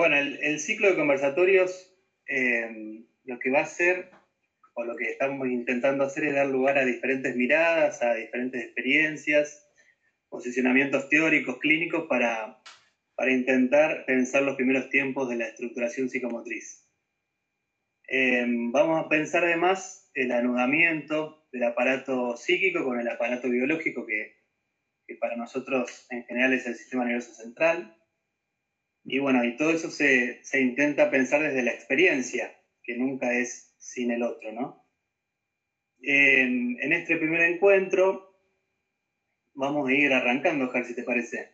Bueno, el, ciclo de conversatorios eh, lo que va a hacer, o lo que estamos intentando hacer es dar lugar a diferentes miradas, a diferentes experiencias, posicionamientos teóricos, clínicos, para, para intentar pensar los primeros tiempos de la estructuración psicomotriz. Eh, vamos a pensar además el anudamiento del aparato psíquico con el aparato biológico que, que para nosotros en general es el sistema nervioso central. Y bueno, y todo eso se, se, intenta pensar desde la experiencia, que nunca es sin el otro, ¿no? En, en este primer encuentro vamos a ir arrancando, Jar, si te parece.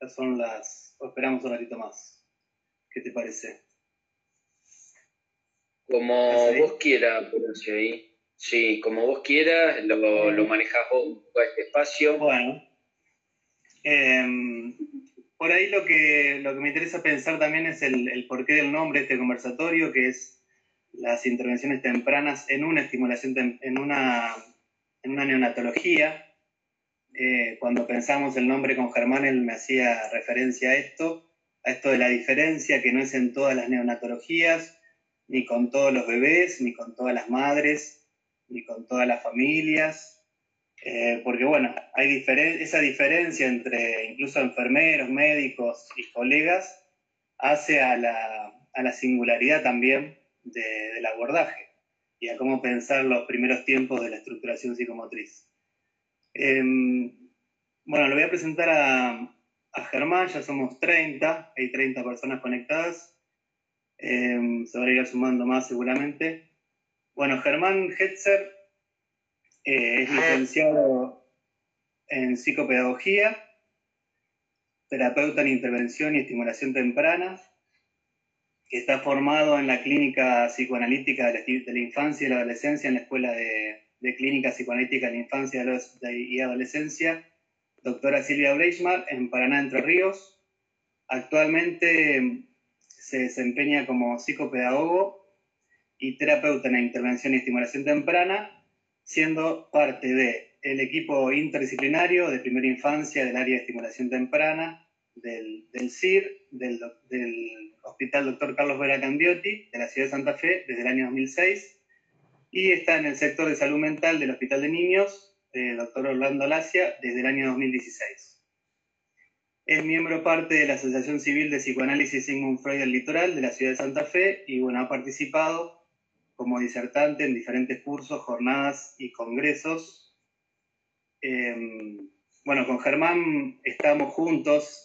Ya son las... o esperamos un ratito más. ¿Qué te parece? Como vos quieras, ahí. Sí, como vos quieras, lo, lo manejás vos este espacio. Bueno. Em, por ahí lo que, me interesa pensar también es el, el porqué del nombre de este conversatorio, que es las intervenciones tempranas en una estimulación, en una, en una neonatología. Eh, cuando pensamos el nombre con Germán, él me hacía referencia a esto, a esto de la diferencia que no es en todas las neonatologías, ni con todos los bebés, ni con todas las madres, ni con todas las familias, eh, porque bueno, hay esa diferencia entre incluso enfermeros, médicos y colegas hace a la, a la singularidad también del abordaje y a cómo pensar los primeros tiempos de la estructuración psicomotriz. Em, bueno, lo voy a presentar a, Germán, ya somos 30, hay 30 personas conectadas, em, se van a ir sumando más seguramente. Bueno, Germán Hetzer eh, es licenciado en psicopedagogía, terapeuta en intervención y estimulación temprana, está formado en la clínica psicoanalítica de la, infancia y la adolescencia en la Escuela de, Clínica Psicoanalítica de la Infancia y Adolescencia, doctora Silvia Breichmar, en Paraná, Entre Ríos. Actualmente se desempeña como psicopedagogo y terapeuta en la intervención y estimulación temprana, siendo parte del equipo interdisciplinario de primera infancia del área de estimulación temprana, del, del CIR, del, del Hospital Dr. Carlos Vera Candiotti de la ciudad de Santa Fe desde el año 2006 y está en el sector de salud mental del Hospital de Niños, eh, Dr. Orlando Lacia, desde el año 2016. Es miembro parte de la Asociación Civil de Psicoanálisis Sigmund Freud del Litoral de la ciudad de Santa Fe y bueno, ha participado como disertante en diferentes cursos, jornadas y congresos. Em, bueno, con Germán estamos juntos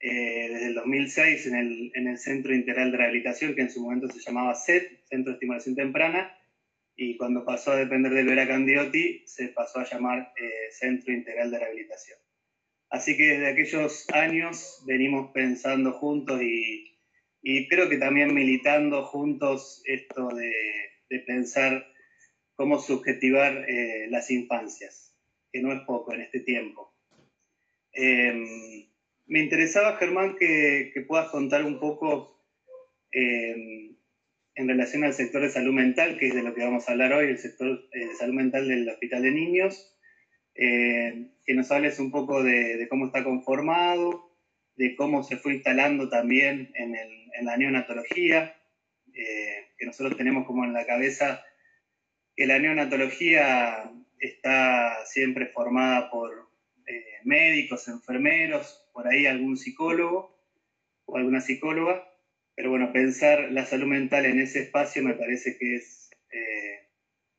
eh, desde el 2006 en el, en el, Centro Integral de Rehabilitación, que en su momento se llamaba CET, Centro de Estimulación Temprana, y cuando pasó a depender del Vera Candiotti, se pasó a llamar eh, Centro Integral de Rehabilitación. Así que desde aquellos años venimos pensando juntos y, y creo que también militando juntos esto de, de pensar cómo subjetivar eh, las infancias, que no es poco en este tiempo. Eh, me interesaba, Germán, que, puedas contar un poco eh, en relación al sector de salud mental, que es de lo que vamos a hablar hoy, el sector eh, de salud mental del Hospital de Niños, eh, que nos hables un poco de, cómo está conformado, de cómo se fue instalando también en, en la neonatología, que nosotros tenemos como en la cabeza que la neonatología está siempre formada por médicos, enfermeros, por ahí algún psicólogo o alguna psicóloga, pero bueno, pensar la salud mental en ese espacio me parece que es, eh,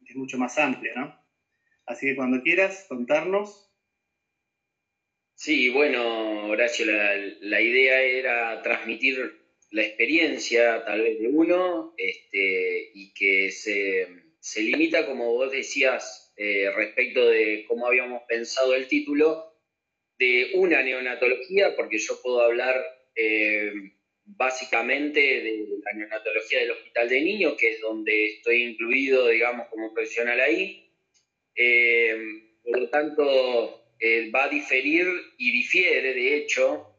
es mucho más amplio, ¿no? Así que cuando quieras contarnos. Sí, bueno, Horacio, la, idea era transmitir la experiencia tal vez de uno este, y que se, se, limita, como vos decías, eh, respecto de cómo habíamos pensado el título, de una neonatología, porque yo puedo hablar eh, básicamente de la neonatología del Hospital de Niños, que es donde estoy incluido, digamos, como profesional ahí. Eh, por lo tanto, eh, va a diferir y difiere, de hecho,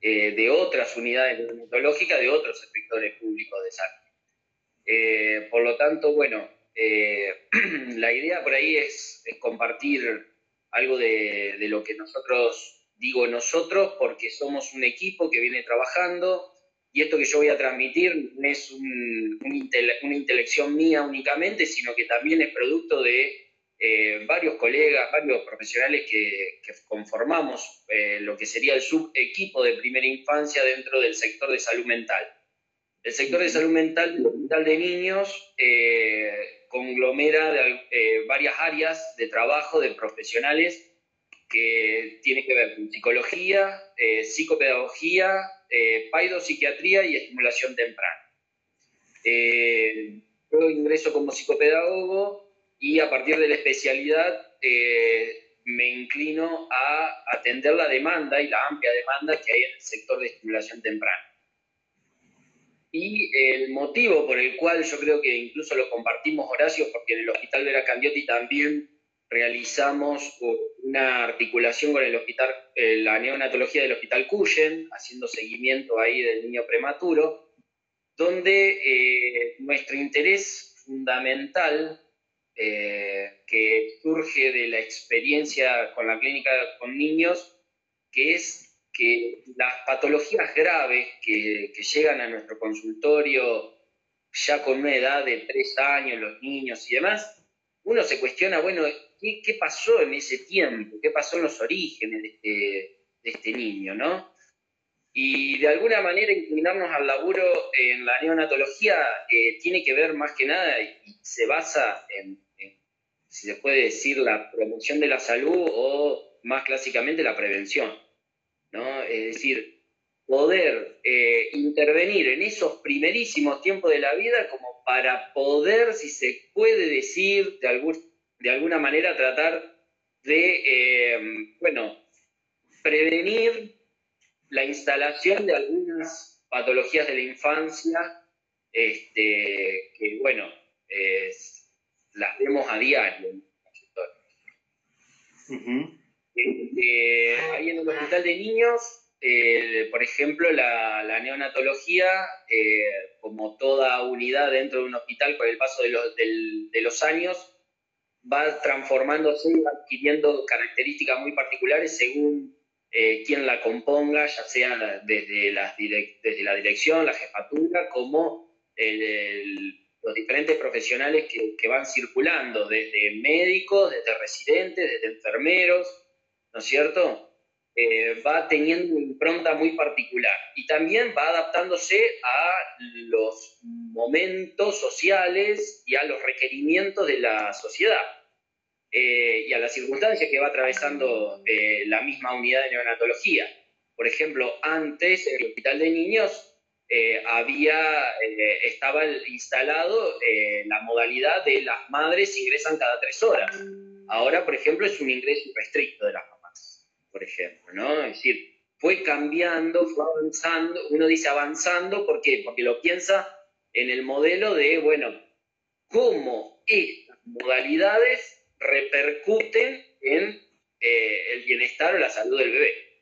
de otras unidades neonatológicas de otros sectores públicos de salud. por lo tanto, bueno, la idea por ahí es, es compartir algo de, lo que nosotros, digo nosotros, porque somos un equipo que viene trabajando y esto que yo voy a transmitir no es una intelección mía únicamente, sino que también es producto de eh, varios colegas, varios profesionales que, conformamos eh, lo que sería el subequipo de primera infancia dentro del sector de salud mental. El sector de salud mental Hospital de Niños eh, conglomera de, varias áreas de trabajo de profesionales que tienen que ver con psicología, psicopedagogía, paidopsiquiatría y estimulación temprana. Yo ingreso como psicopedagogo y a partir de la especialidad eh, me inclino a atender la demanda y la amplia demanda que hay en el sector de estimulación temprana. Y el motivo por el cual yo creo que incluso lo compartimos, Horacio, porque en el Hospital Vera Candiotti también realizamos una articulación con el hospital, eh, la neonatología del Hospital Cuyen, haciendo seguimiento ahí del niño prematuro, donde eh, nuestro interés fundamental, eh, que surge de la experiencia con la clínica con niños, que es que las patologías graves que, llegan a nuestro consultorio ya con una edad de tres años, los niños y demás, uno se cuestiona, bueno, ¿qué, pasó en ese tiempo? ¿Qué pasó en los orígenes de este, este niño, no? Y de alguna manera inclinarnos al laburo en la neonatología eh, tiene que ver más que nada y, se basa en, si se puede decir, la promoción de la salud o más clásicamente la prevención, ¿no? Es decir, poder eh, intervenir en esos primerísimos tiempos de la vida como para poder, si se puede decir, de algún de alguna manera tratar de, eh, bueno, prevenir la instalación de algunas patologías de la infancia, este, que, bueno, las vemos a diario. Este, ahí en el hospital de niños, eh, por ejemplo, la, neonatología, eh, como toda unidad dentro de un hospital, con el paso de los, de los años, va transformándose, adquiriendo características muy particulares según eh, quien la componga, ya sea desde, desde la dirección, la jefatura, como los diferentes profesionales que, van circulando, desde médicos, desde residentes, desde enfermeros, ¿no es cierto? Eh, va teniendo una impronta muy particular y también va adaptándose a los momentos sociales y a los requerimientos de la sociedad eh, y a las circunstancias que va atravesando eh, la misma unidad de neonatología. Por ejemplo, antes en el hospital de niños había, estaba instalado la modalidad de las madres ingresan cada tres horas. Ahora, por ejemplo, es un ingreso restricto de las por ejemplo, ¿no? Es decir, fue cambiando, fue avanzando, uno dice avanzando, ¿por qué? Porque lo piensa en el modelo de, bueno, cómo estas modalidades repercuten en eh, el bienestar o la salud del bebé.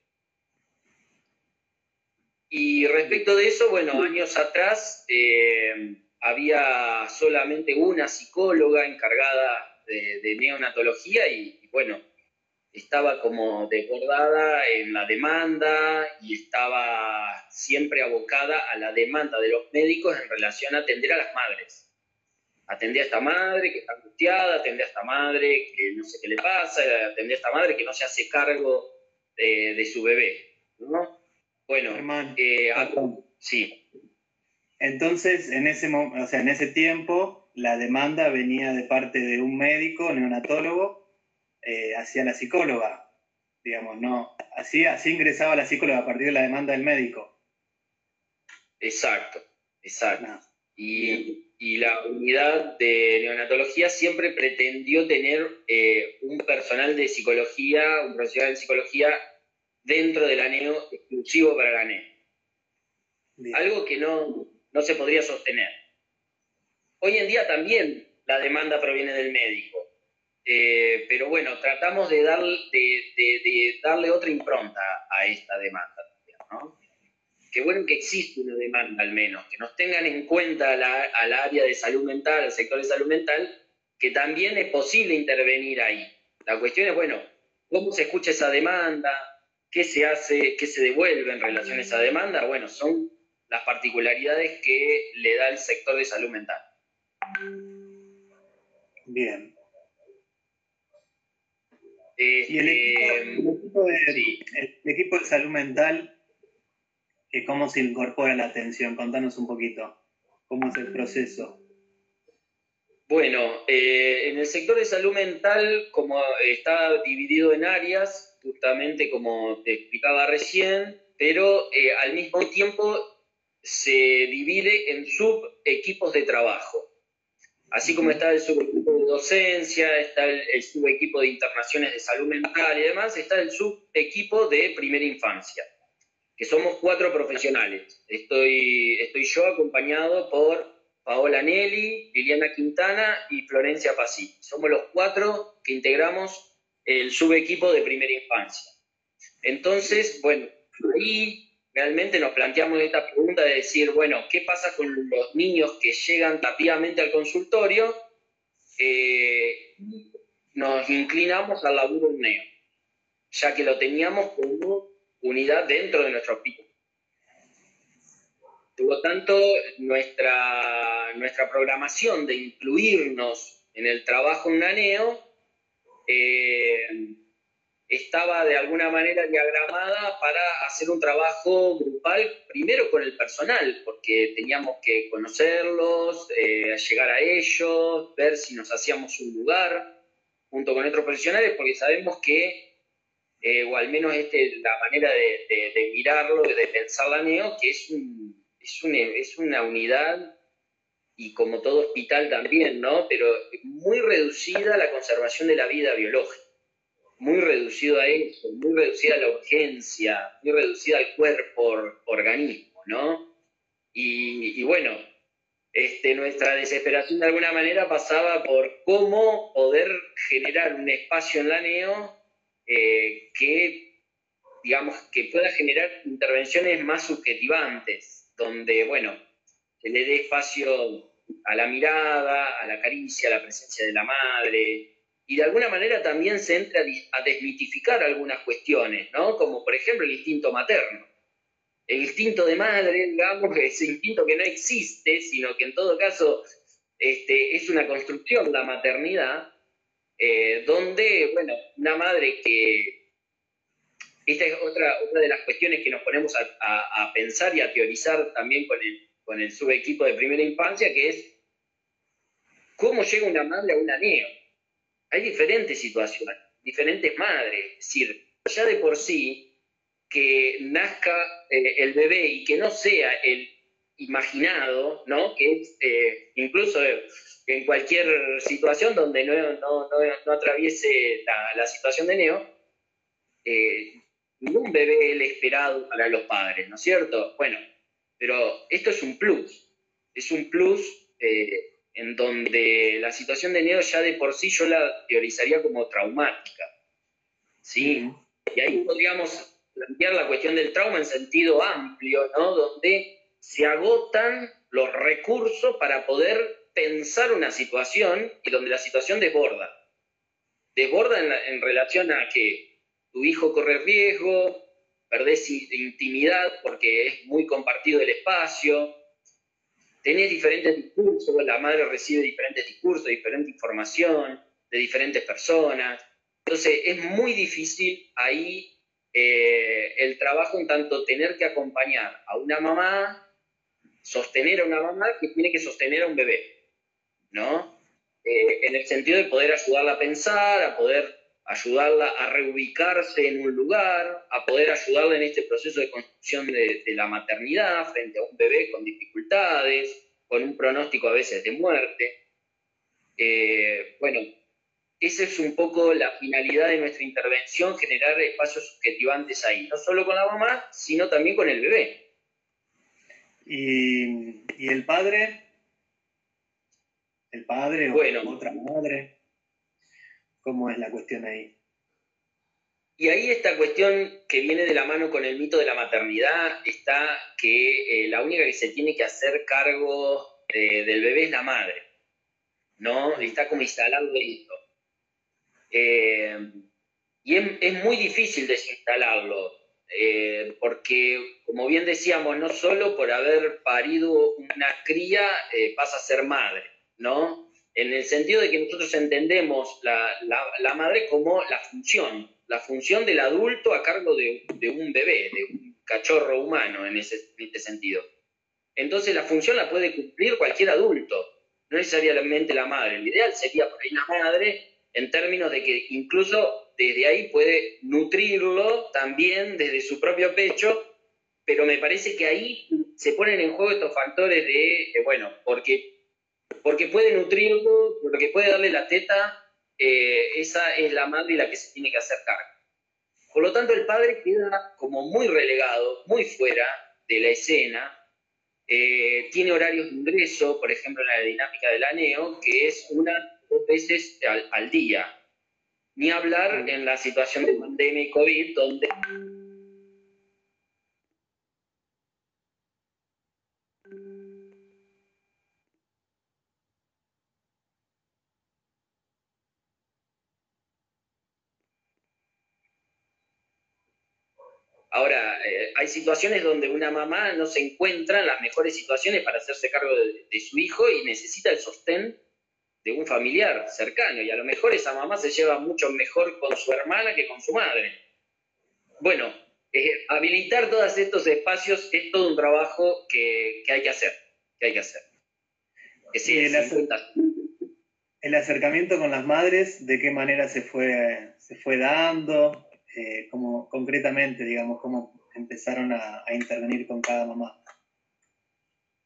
Y respecto de eso, bueno, años atrás eh, había solamente una psicóloga encargada de, neonatología y, bueno, estaba como desbordada en la demanda y estaba siempre abocada a la demanda de los médicos en relación a atender a las madres. Atender a esta madre que está angustiada, atender a esta madre que no sé qué le pasa, atender a esta madre que no se hace cargo de, su bebé. ¿no? Bueno, eh, sí. Entonces, en ese, o sea, en ese tiempo, la demanda venía de parte de un médico, neonatólogo, eh, hacia la psicóloga, digamos, ¿no? Así, así ingresaba la psicóloga a partir de la demanda del médico. Exacto, exacto. Y, la unidad de neonatología siempre pretendió tener eh, un personal de psicología, un profesional de psicología dentro de la neo exclusivo para la neo. Algo que no, no se podría sostener. Hoy en día también la demanda proviene del médico. Eh, pero bueno, tratamos de, de, darle otra impronta a esta demanda. Qué bueno que existe una demanda al menos, que nos tengan en cuenta al área de salud mental, al sector de salud mental, que también es posible intervenir ahí. La cuestión es, bueno, ¿cómo se escucha esa demanda? ¿Qué se hace? ¿Qué se devuelve en relación a esa demanda? Bueno, son las particularidades que le da el sector de salud mental. Bien. y el equipo, de, salud mental, ¿cómo se incorpora la atención? Contanos un poquito, ¿cómo es el proceso? Bueno, eh, en el sector de salud mental, como está dividido en áreas, justamente como te explicaba recién, pero eh, al mismo tiempo se divide en subequipos de trabajo. Así como está el subequipo de docencia, está el, subequipo de internaciones de salud mental y demás, está el subequipo de primera infancia, que somos cuatro profesionales. Estoy, estoy yo acompañado por Paola Nelly, Liliana Quintana y Florencia Pasí. Somos los cuatro que integramos el subequipo de primera infancia. Entonces, bueno, ahí realmente nos planteamos esta pregunta de decir, bueno, ¿qué pasa con los niños que llegan rápidamente al consultorio? Eh, nos inclinamos al laburo neo, ya que lo teníamos como unidad dentro de nuestro hospital. Por lo tanto, nuestra, nuestra programación de incluirnos en el trabajo en NANEO eh, estaba de alguna manera diagramada para hacer un trabajo grupal, primero con el personal, porque teníamos que conocerlos, eh, llegar a ellos, ver si nos hacíamos un lugar junto con otros profesionales, porque sabemos que, eh, o al menos este, la manera de, mirarlo, de pensar la NEO, que es, es, es una unidad y como todo hospital también, ¿no? Pero muy reducida la conservación de la vida biológica muy reducido a eso, muy reducida a la urgencia, muy reducida al cuerpo, organismo, ¿no? Y, bueno, este, nuestra desesperación de alguna manera pasaba por cómo poder generar un espacio en la NEO eh, que, digamos, que pueda generar intervenciones más subjetivantes, donde, bueno, se le dé espacio a la mirada, a la caricia, a la presencia de la madre, y de alguna manera también se entra a desmitificar algunas cuestiones, ¿no? Como por ejemplo el instinto materno. El instinto de madre, digamos, ese instinto que no existe, sino que en todo caso este, es una construcción, la maternidad, eh, donde, bueno, una madre que... Esta es otra, otra de las cuestiones que nos ponemos a, pensar y a teorizar también con el, con el subequipo de primera infancia, que es cómo llega una madre a un aneo hay diferentes situaciones, diferentes madres. Es decir, ya de por sí, que nazca eh, el bebé y que no sea el imaginado, ¿no? Que es eh, incluso en cualquier situación donde no, atraviese la, situación de Neo, eh, ningún bebé el esperado para los padres, ¿no es cierto? Bueno, pero esto es un plus, es un plus en donde la situación de Neo ya de por sí yo la teorizaría como traumática. ¿sí? Y ahí podríamos plantear la cuestión del trauma en sentido amplio, ¿no? donde se agotan los recursos para poder pensar una situación y donde la situación desborda. Desborda en, en relación a que tu hijo corre riesgo, perdés intimidad porque es muy compartido el espacio, tenés diferentes discursos, la madre recibe diferentes discursos, diferente información de diferentes personas. Entonces es muy difícil ahí eh, el trabajo en tanto tener que acompañar a una mamá, sostener a una mamá que tiene que sostener a un bebé, ¿no? Eh, en el sentido de poder ayudarla a pensar, a poder ayudarla a reubicarse en un lugar, a poder ayudarla en este proceso de construcción de, la maternidad frente a un bebé con dificultades, con un pronóstico a veces de muerte. Eh, bueno, esa es un poco la finalidad de nuestra intervención, generar espacios subjetivantes ahí, no solo con la mamá, sino también con el bebé. ¿Y, el padre? ¿El padre o otra madre? ¿Cómo es la cuestión ahí? Y ahí esta cuestión que viene de la mano con el mito de la maternidad está que eh, la única que se tiene que hacer cargo del bebé es la madre, ¿no? Está como instalado esto. Eh, y es, muy difícil desinstalarlo. Eh, porque, como bien decíamos, no solo por haber parido una cría pasa a ser madre, ¿no? En el sentido de que nosotros entendemos la, madre como la función, la función del adulto a cargo de, un bebé, de un cachorro humano en, ese, en este sentido. Entonces la función la puede cumplir cualquier adulto, no necesariamente la madre. Lo ideal sería por ahí la madre en términos de que incluso desde ahí puede nutrirlo también desde su propio pecho, pero me parece que ahí se ponen en juego estos factores de, bueno, porque, porque puede nutrirlo, porque puede darle la teta, eh, esa es la madre la que se tiene que hacer cargo. Por lo tanto, el padre queda como muy relegado, muy fuera de la escena, eh, tiene horarios de ingreso, por ejemplo, en la dinámica del ANEO, que es una dos veces al, día. Ni hablar en la situación de pandemia y COVID, donde Ahora, eh, hay situaciones donde una mamá no se encuentra en las mejores situaciones para hacerse cargo de, su hijo y necesita el sostén de un familiar cercano y a lo mejor esa mamá se lleva mucho mejor con su hermana que con su madre. Bueno, eh, habilitar todos estos espacios es todo un trabajo que, hay que hacer, que hay que hacer. el, acercamiento con las madres, ¿de qué manera se fue, se fue dando? Eh, como concretamente, digamos, cómo empezaron a intervenir con cada mamá.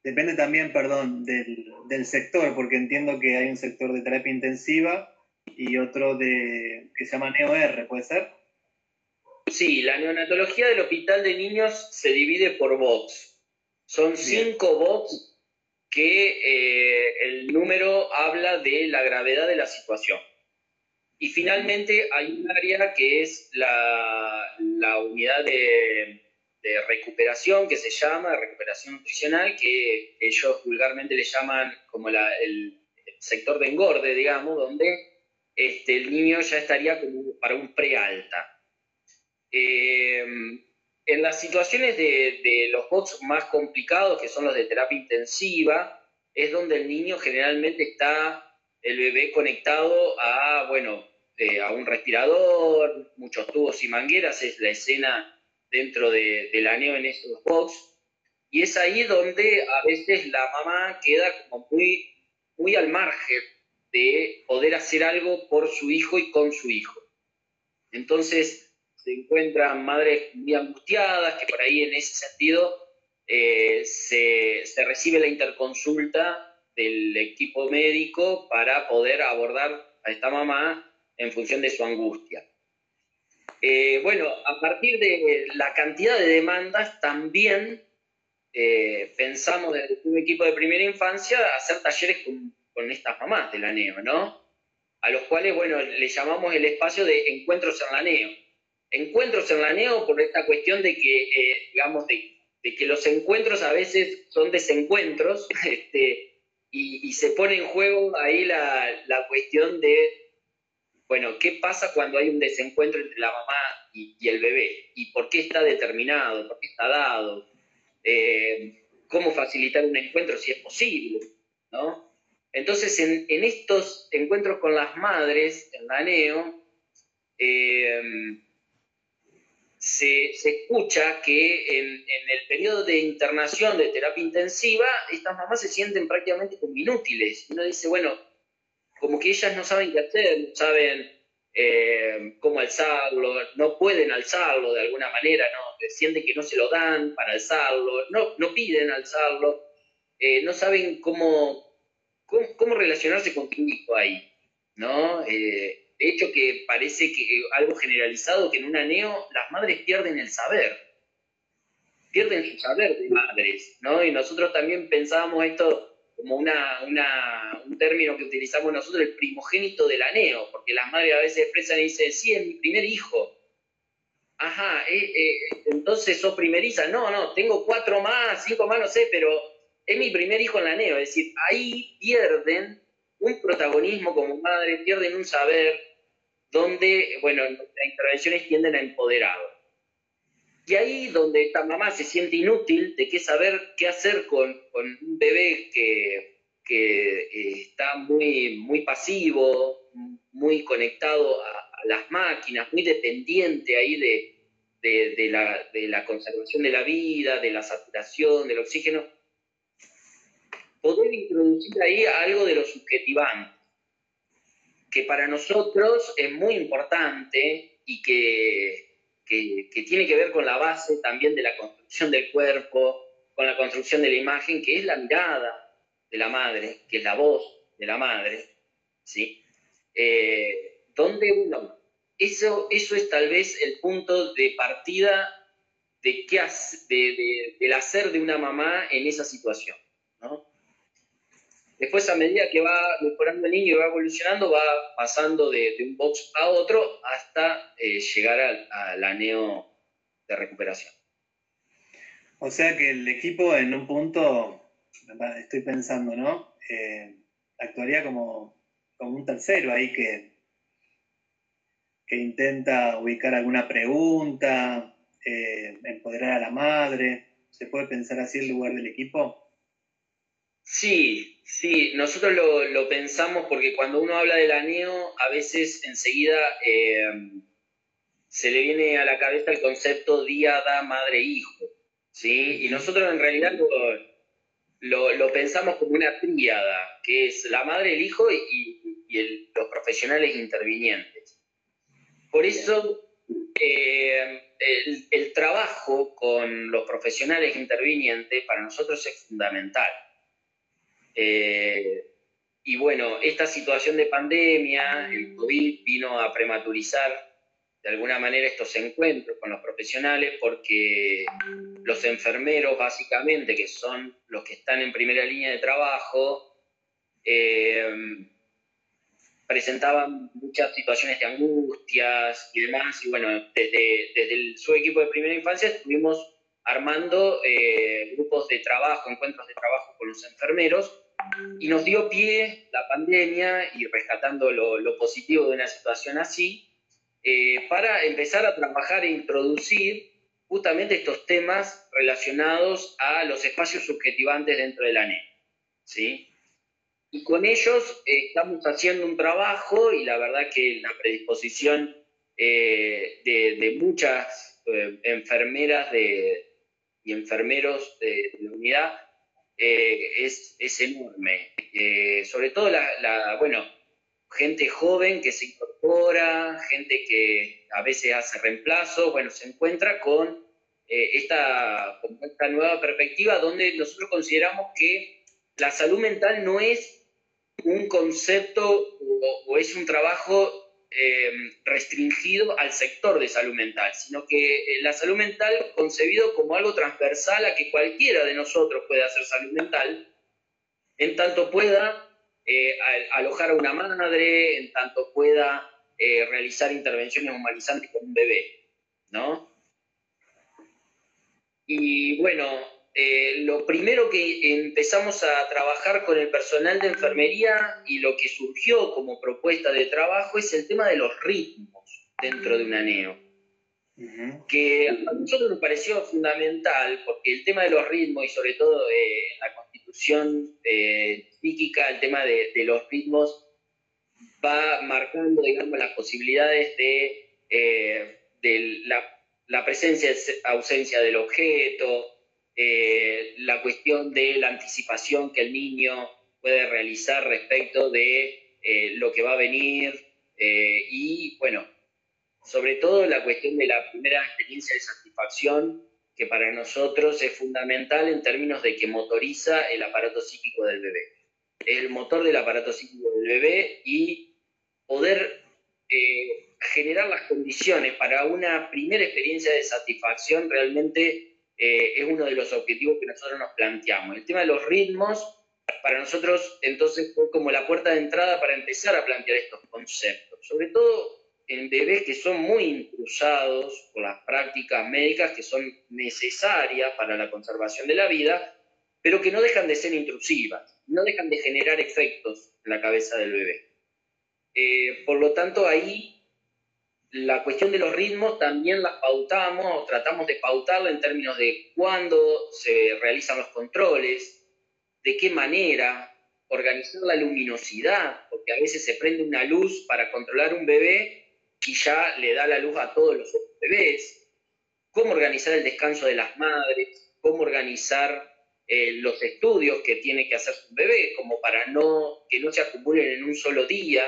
Depende también, perdón, del, sector, porque entiendo que hay un sector de terapia intensiva y otro de, que se llama NeoR, ¿puede ser? Sí, la neonatología del hospital de niños se divide por box. Son cinco box que eh, el número habla de la gravedad de la situación. Y finalmente hay un área que es la unidad de de recuperación que se llama, recuperación nutricional, que ellos vulgarmente le llaman como el sector de engorde, digamos, donde este, el niño ya estaría como para un prealta. Eh, en las situaciones de, los bots más complicados, que son los de terapia intensiva, es donde el niño generalmente está, el bebé conectado a, bueno, a un respirador, muchos tubos y mangueras, es la escena dentro de, del aneo en estos box. Y es ahí donde a veces la mamá queda como muy, muy al margen de poder hacer algo por su hijo y con su hijo. Entonces se encuentran madres muy angustiadas, que por ahí en ese sentido eh, se, se recibe la interconsulta del equipo médico para poder abordar a esta mamá en función de su angustia. Eh, bueno, a partir de la cantidad de demandas, también eh, pensamos desde un equipo de primera infancia hacer talleres con, estas mamás de la NEO, ¿no? A los cuales, bueno, le llamamos el espacio de encuentros en la NEO. Encuentros en la NEO por esta cuestión de que, eh, digamos, de, que los encuentros a veces son desencuentros, este, y, se pone en juego ahí la, la cuestión de bueno, ¿qué pasa cuando hay un desencuentro entre la mamá y, el bebé? ¿Y por qué está determinado? ¿Por qué está dado? Eh, ¿Cómo facilitar un encuentro si es posible? ¿no? Entonces, en, estos encuentros con las madres, en la NEO, eh, se, escucha que en, en, el periodo de internación de terapia intensiva, estas mamás se sienten prácticamente como inútiles. Uno dice, bueno, como que ellas no saben qué hacer, no saben eh, cómo alzarlo, no pueden alzarlo de alguna manera, ¿no? sienten que no se lo dan para alzarlo, no, no piden alzarlo, eh, no saben cómo, cómo, relacionarse con tu hijo ahí, ¿no? Eh, de hecho que parece que algo generalizado que en un aneo las madres pierden el saber, pierden su saber de madres, ¿no? Y nosotros también pensábamos esto como una, un término que utilizamos nosotros, el primogénito del aneo, porque las madres a veces expresan y dicen, sí, es mi primer hijo. Ajá, eh, eh, entonces sos primeriza. No, no, tengo cuatro más, cinco más, no sé, pero es mi primer hijo en la aneo. Es decir, ahí pierden un protagonismo como madre, pierden un saber donde, bueno, las intervenciones tienden a empoderarlo. Y ahí donde esta mamá se siente inútil de qué saber qué hacer con, con un bebé que, que eh, está muy, muy pasivo, muy conectado a, las máquinas, muy dependiente ahí de, de, la, de, la, conservación de la vida, de la saturación, del oxígeno, poder introducir ahí algo de lo subjetivante, que para nosotros es muy importante y que que, tiene que ver con la base también de la construcción del cuerpo, con la construcción de la imagen, que es la mirada de la madre, que es la voz de la madre, ¿sí? Eh, donde uno, eso, eso es tal vez el punto de partida de qué de, del hacer de una mamá en esa situación, ¿no? Después, a medida que va mejorando el niño y va evolucionando, va pasando de, un box a otro hasta eh, llegar al, aneo de recuperación. O sea que el equipo en un punto, estoy pensando, ¿no? Eh, actuaría como, como, un tercero ahí que, que intenta ubicar alguna pregunta, eh, empoderar a la madre. ¿Se puede pensar así el lugar del equipo? Sí, sí, nosotros lo, pensamos porque cuando uno habla del aneo, a veces enseguida eh, se le viene a la cabeza el concepto diada madre-hijo, ¿sí? Y nosotros en realidad lo, pensamos como una tríada, que es la madre, el hijo y, los profesionales intervinientes. Por eso eh, el, el trabajo con los profesionales intervinientes para nosotros es fundamental eh, y bueno, esta situación de pandemia, el COVID vino a prematurizar de alguna manera estos encuentros con los profesionales porque los enfermeros básicamente, que son los que están en primera línea de trabajo, eh, presentaban muchas situaciones de angustias y demás. Y bueno, desde, desde su equipo de primera infancia estuvimos armando eh, grupos de trabajo, encuentros de trabajo con los enfermeros y nos dio pie la pandemia y rescatando lo, positivo de una situación así, eh, para empezar a trabajar e introducir justamente estos temas relacionados a los espacios subjetivantes dentro del ANE. ¿sí? Y con ellos eh, estamos haciendo un trabajo y la verdad que la predisposición eh, de, muchas enfermeras y enfermeros de, de la unidad eh, es, es, enorme. Eh, sobre todo la, bueno, gente joven que se incorpora, gente que a veces hace reemplazo, bueno, se encuentra con, eh, esta, esta nueva perspectiva donde nosotros consideramos que la salud mental no es un concepto o es un trabajo Em, restringido al sector de salud mental, sino que eh, la salud mental concebido como algo transversal a que cualquiera de nosotros pueda hacer salud mental, en tanto pueda eh, alojar a una madre, en tanto pueda eh, realizar intervenciones humanizantes con un bebé, ¿no? Y bueno, eh, lo primero que empezamos a trabajar con el personal de enfermería y lo que surgió como propuesta de trabajo es el tema de los ritmos dentro de un aneo. Que a nosotros nos pareció fundamental porque el tema de los ritmos y sobre todo eh, la constitución eh, psíquica, el tema de, los ritmos va marcando, digamos, las posibilidades de, de la, la presencia, ausencia del objeto, eh, la cuestión de la anticipación que el niño puede realizar respecto de eh, lo que va a venir eh, y, bueno, sobre todo la cuestión de la primera experiencia de satisfacción que para nosotros es fundamental en términos de que motoriza el aparato psíquico del bebé. El motor del aparato psíquico del bebé y poder generar las condiciones para una primera experiencia de satisfacción realmente eh, es uno de los objetivos que nosotros nos planteamos. El tema de los ritmos, para nosotros entonces fue como la puerta de entrada para empezar a plantear estos conceptos, sobre todo en bebés que son muy intrusados por las prácticas médicas que son necesarias para la conservación de la vida, pero que no dejan de ser intrusivas, no dejan de generar efectos en la cabeza del bebé. Eh, por lo tanto, ahí la cuestión de los ritmos también las pautamos, tratamos de pautarla en términos de cuándo se realizan los controles, de qué manera, organizar la luminosidad, porque a veces se prende una luz para controlar un bebé y ya le da la luz a todos los otros bebés, cómo organizar el descanso de las madres, cómo organizar eh, los estudios que tiene que hacer su bebé, como para no, que no se acumulen en un solo día,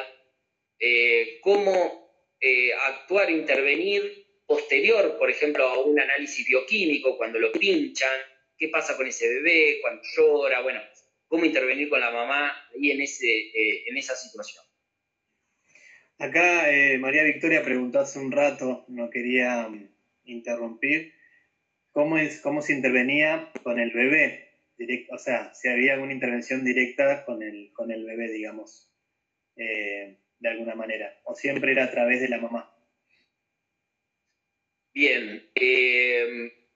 eh, cómo eh, actuar, intervenir posterior, por ejemplo, a un análisis bioquímico, cuando lo pinchan, qué pasa con ese bebé, cuando llora, bueno, cómo intervenir con la mamá ahí en, ese, eh, en esa situación. Acá eh, María Victoria preguntó hace un rato, no quería mm, interrumpir, ¿cómo, es, cómo se intervenía con el bebé? o sea, si había alguna intervención directa con el, con el bebé, digamos, de alguna manera, o siempre era a través de la mamá. Bien,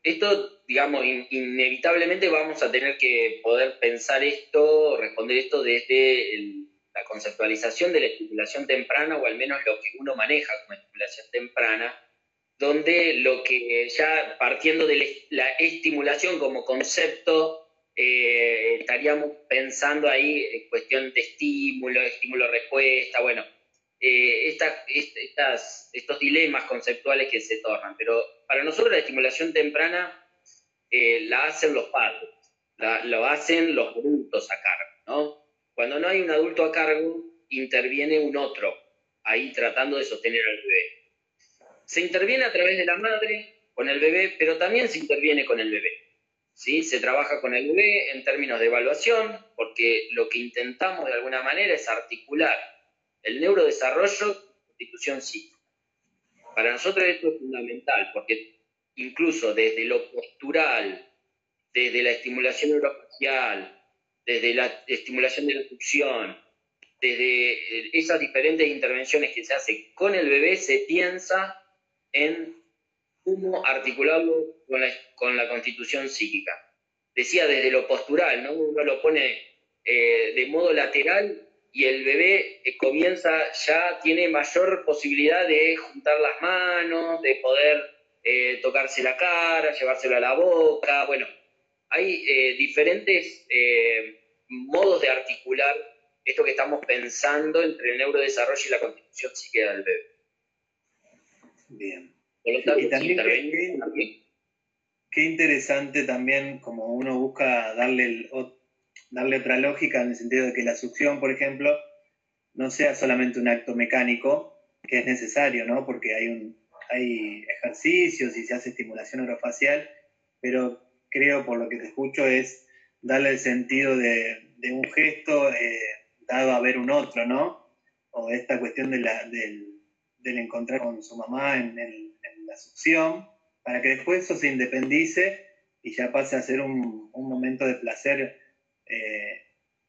esto, digamos, inevitablemente vamos a tener que poder pensar esto, responder esto desde la conceptualización de la estimulación temprana, o al menos lo que uno maneja como estimulación temprana, donde lo que ya partiendo de la estimulación como concepto, eh, estaríamos pensando ahí en cuestión de estímulo, estímulo-respuesta, bueno, eh, estas, estos dilemas conceptuales que se tornan. Pero para nosotros la estimulación temprana eh, la hacen los padres, lo hacen los adultos a cargo. ¿no? Cuando no hay un adulto a cargo, interviene un otro, ahí tratando de sostener al bebé. Se interviene a través de la madre con el bebé, pero también se interviene con el bebé. ¿sí? Se trabaja con el bebé en términos de evaluación, porque lo que intentamos de alguna manera es articular el neurodesarrollo, constitución psíquica. Para nosotros esto es fundamental, porque incluso desde lo postural, desde la estimulación neurofacial, desde la estimulación de la succión, desde eh, esas diferentes intervenciones que se hacen con el bebé, se piensa en cómo articularlo con la, con constitución psíquica. Decía desde lo postural, ¿no? uno lo pone eh, de modo lateral y el bebé eh, comienza, ya tiene mayor posibilidad de juntar las manos, de poder eh, tocarse la cara, llevárselo a la boca. Bueno, hay eh, diferentes modos de articular esto que estamos pensando entre el neurodesarrollo y la constitución psíquica del bebé. Bien. y también, qué, interesante también como uno busca darle el, darle otra lógica en el sentido de que la succión, por ejemplo, no sea solamente un acto mecánico, que es necesario, ¿no? Porque hay, un, hay ejercicios y se hace estimulación orofacial, pero creo, por lo que te escucho, es darle el sentido de, un gesto eh, dado a ver un otro, ¿no? O esta cuestión de la, del, encontrar con su mamá en, en, la succión, para que después eso se independice y ya pase a ser un, un momento de placer eh,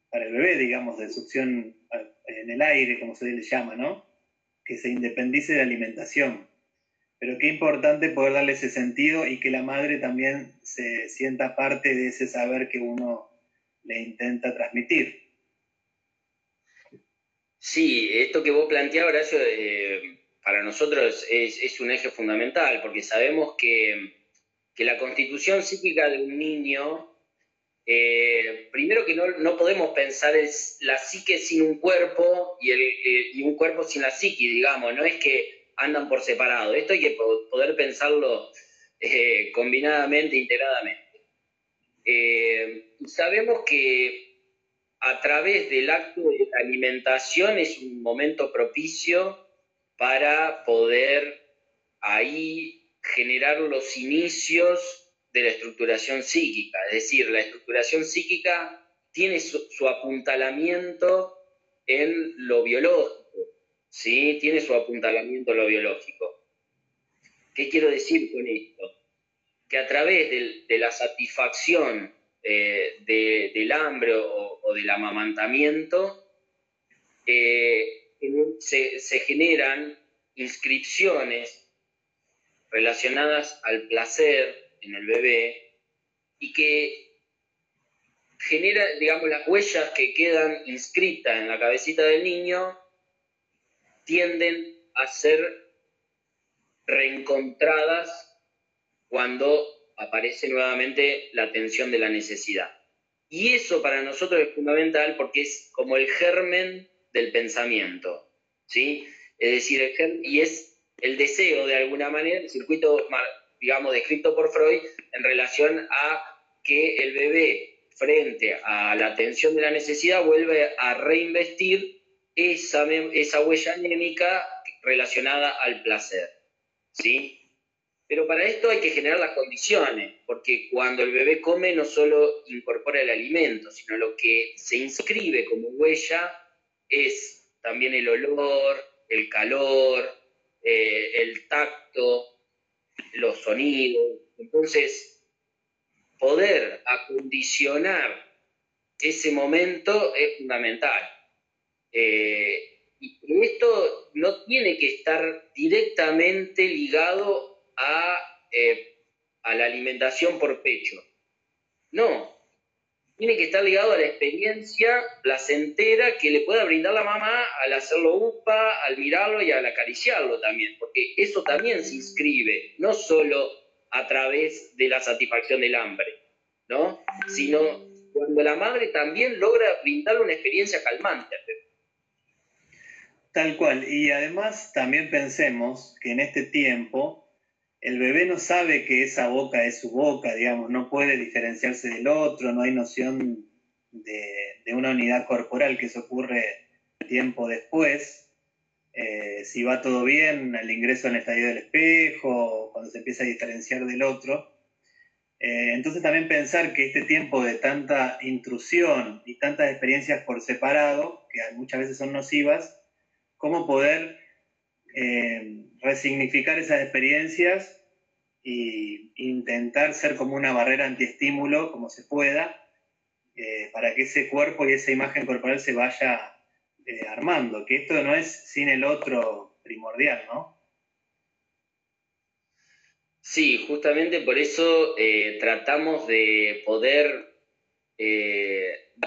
para el bebé, digamos, de succión en el aire, como se le llama, ¿no? Que se independice de alimentación. Pero qué importante poder darle ese sentido y que la madre también se sienta parte de ese saber que uno le intenta transmitir. Sí, esto que vos planteabas, Horacio, eh, para nosotros es, un eje fundamental, porque sabemos que, que la constitución psíquica de un niño eh, primero que no, podemos pensar la psique sin un cuerpo y, el, eh, y un cuerpo sin la psique, digamos, no es que andan por separado, esto hay que poder pensarlo eh, combinadamente, integradamente. sabemos que a través del acto de alimentación es un momento propicio para poder ahí generar los inicios de la estructuración psíquica. Es decir, la estructuración psíquica tiene su, apuntalamiento en lo biológico, ¿sí? Tiene su apuntalamiento en lo biológico. ¿Qué quiero decir con esto? Que a través de, la satisfacción eh, del hambre o, del amamantamiento, eh, se, se generan inscripciones relacionadas al placer, en el bebé y que genera, digamos, las huellas que quedan inscritas en la cabecita del niño tienden a ser reencontradas cuando aparece nuevamente la tensión de la necesidad. Y eso para nosotros es fundamental porque es como el germen del pensamiento, ¿sí? Es decir, y es el deseo de alguna manera, el circuito, digamos, descrito por Freud en relación a que el bebé frente a la tensión de la necesidad vuelve a reinvestir esa, esa huella anémica relacionada al placer. ¿sí? Pero para esto hay que generar las condiciones, porque cuando el bebé come no solo incorpora el alimento, sino lo que se inscribe como huella es también el olor, el calor, eh, el tacto, los sonidos. Entonces, poder acondicionar ese momento es fundamental. Eh, y esto no tiene que estar directamente ligado a, eh, a la alimentación por pecho. No, tiene que estar ligado a la experiencia placentera que le pueda brindar la mamá al hacerlo upa, al mirarlo y al acariciarlo también, porque eso también se inscribe, no solo a través de la satisfacción del hambre, ¿no? Sino cuando la madre también logra brindarle una experiencia calmante Tal cual. Y además también pensemos que en este tiempo el bebé no sabe que esa boca es su boca, digamos, no puede diferenciarse del otro, no hay noción de, una unidad corporal que se ocurre tiempo después. Eh, si va todo bien, el ingreso en el estadio del espejo, cuando se empieza a diferenciar del otro. Eh, entonces también pensar que este tiempo de tanta intrusión y tantas experiencias por separado, que muchas veces son nocivas, cómo poder eh, resignificar esas experiencias e intentar ser como una barrera antiestímulo, como se pueda, eh, para que ese cuerpo y esa imagen corporal se vaya eh, armando, que esto no es sin el otro primordial, ¿no? Sí, justamente por eso tratamos de poder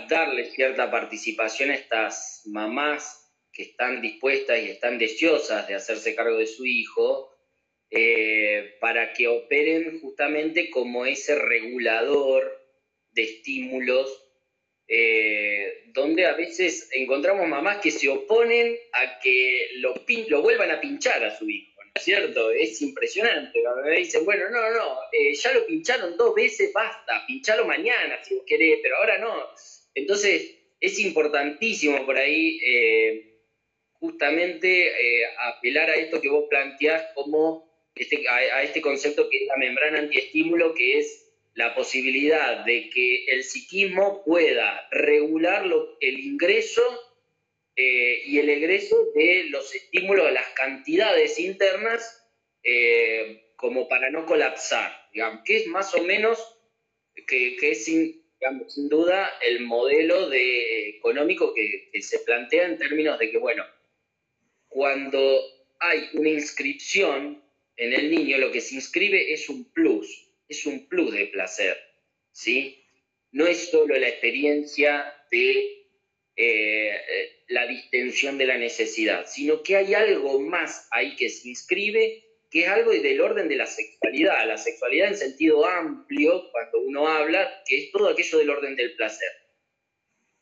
darle cierta participación a estas mamás que están dispuestas y están deseosas de hacerse cargo de su hijo, eh, para que operen justamente como ese regulador de estímulos, eh, donde a veces encontramos mamás que se oponen a que lo, lo vuelvan a pinchar a su hijo, ¿no es cierto? Es impresionante. Me dicen, bueno, no, no, eh, ya lo pincharon dos veces, basta, pinchalo mañana si vos querés, pero ahora no. Entonces, es importantísimo por ahí justamente eh, apelar a esto que vos planteás como este, a, este concepto que es la membrana antiestímulo, que es la posibilidad de que el psiquismo pueda regular el ingreso eh, y el egreso de los estímulos, de las cantidades internas, eh, como para no colapsar, digamos, que es más o menos, que, es sin, sin duda el modelo de, económico que, que se plantea en términos de que, bueno, cuando hay una inscripción en el niño, lo que se inscribe es un plus, es un plus de placer, ¿sí? No es solo la experiencia de eh, la distensión de la necesidad, sino que hay algo más ahí que se inscribe, que es algo del orden de la sexualidad, la sexualidad en sentido amplio, cuando uno habla, que es todo aquello del orden del placer,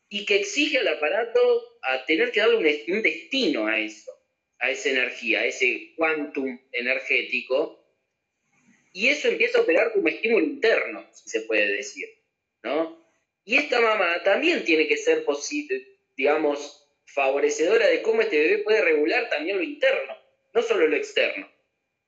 y que exige al aparato a tener que darle un destino a eso a esa energía, a ese quantum energético, y eso empieza a operar como estímulo interno, si se puede decir, ¿no? Y esta mamá también tiene que ser, digamos, favorecedora de cómo este bebé puede regular también lo interno, no solo lo externo,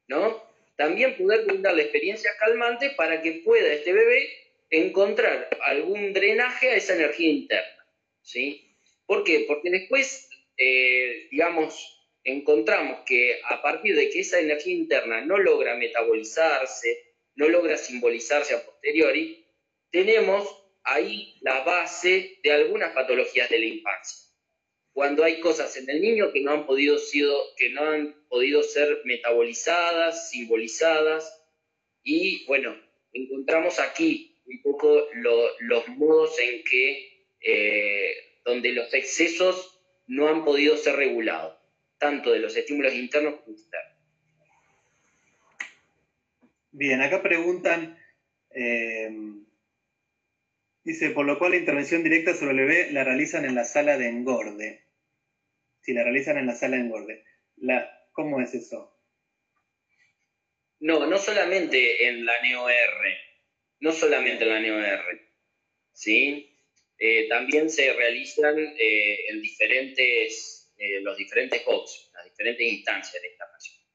¿no? También poder la experiencia calmante para que pueda este bebé encontrar algún drenaje a esa energía interna, ¿sí? ¿Por qué? Porque después, eh, digamos, encontramos que a partir de que esa energía interna no logra metabolizarse, no logra simbolizarse a posteriori, tenemos ahí la base de algunas patologías de la infancia. Cuando hay cosas en el niño que no han podido, sido, que no han podido ser metabolizadas, simbolizadas, y bueno, encontramos aquí un poco los modos en que, eh, donde los excesos no han podido ser regulados tanto de los estímulos internos como externos. Bien, acá preguntan, eh, dice, por lo cual la intervención directa sobre el bebé la realizan en la sala de engorde. Si la realizan en la sala de engorde. La, ¿Cómo es eso? No, no solamente en la NeoR, no solamente en la NeoR, ¿sí? Eh, también se realizan eh, en diferentes, los diferentes box, las diferentes instancias de esta nación.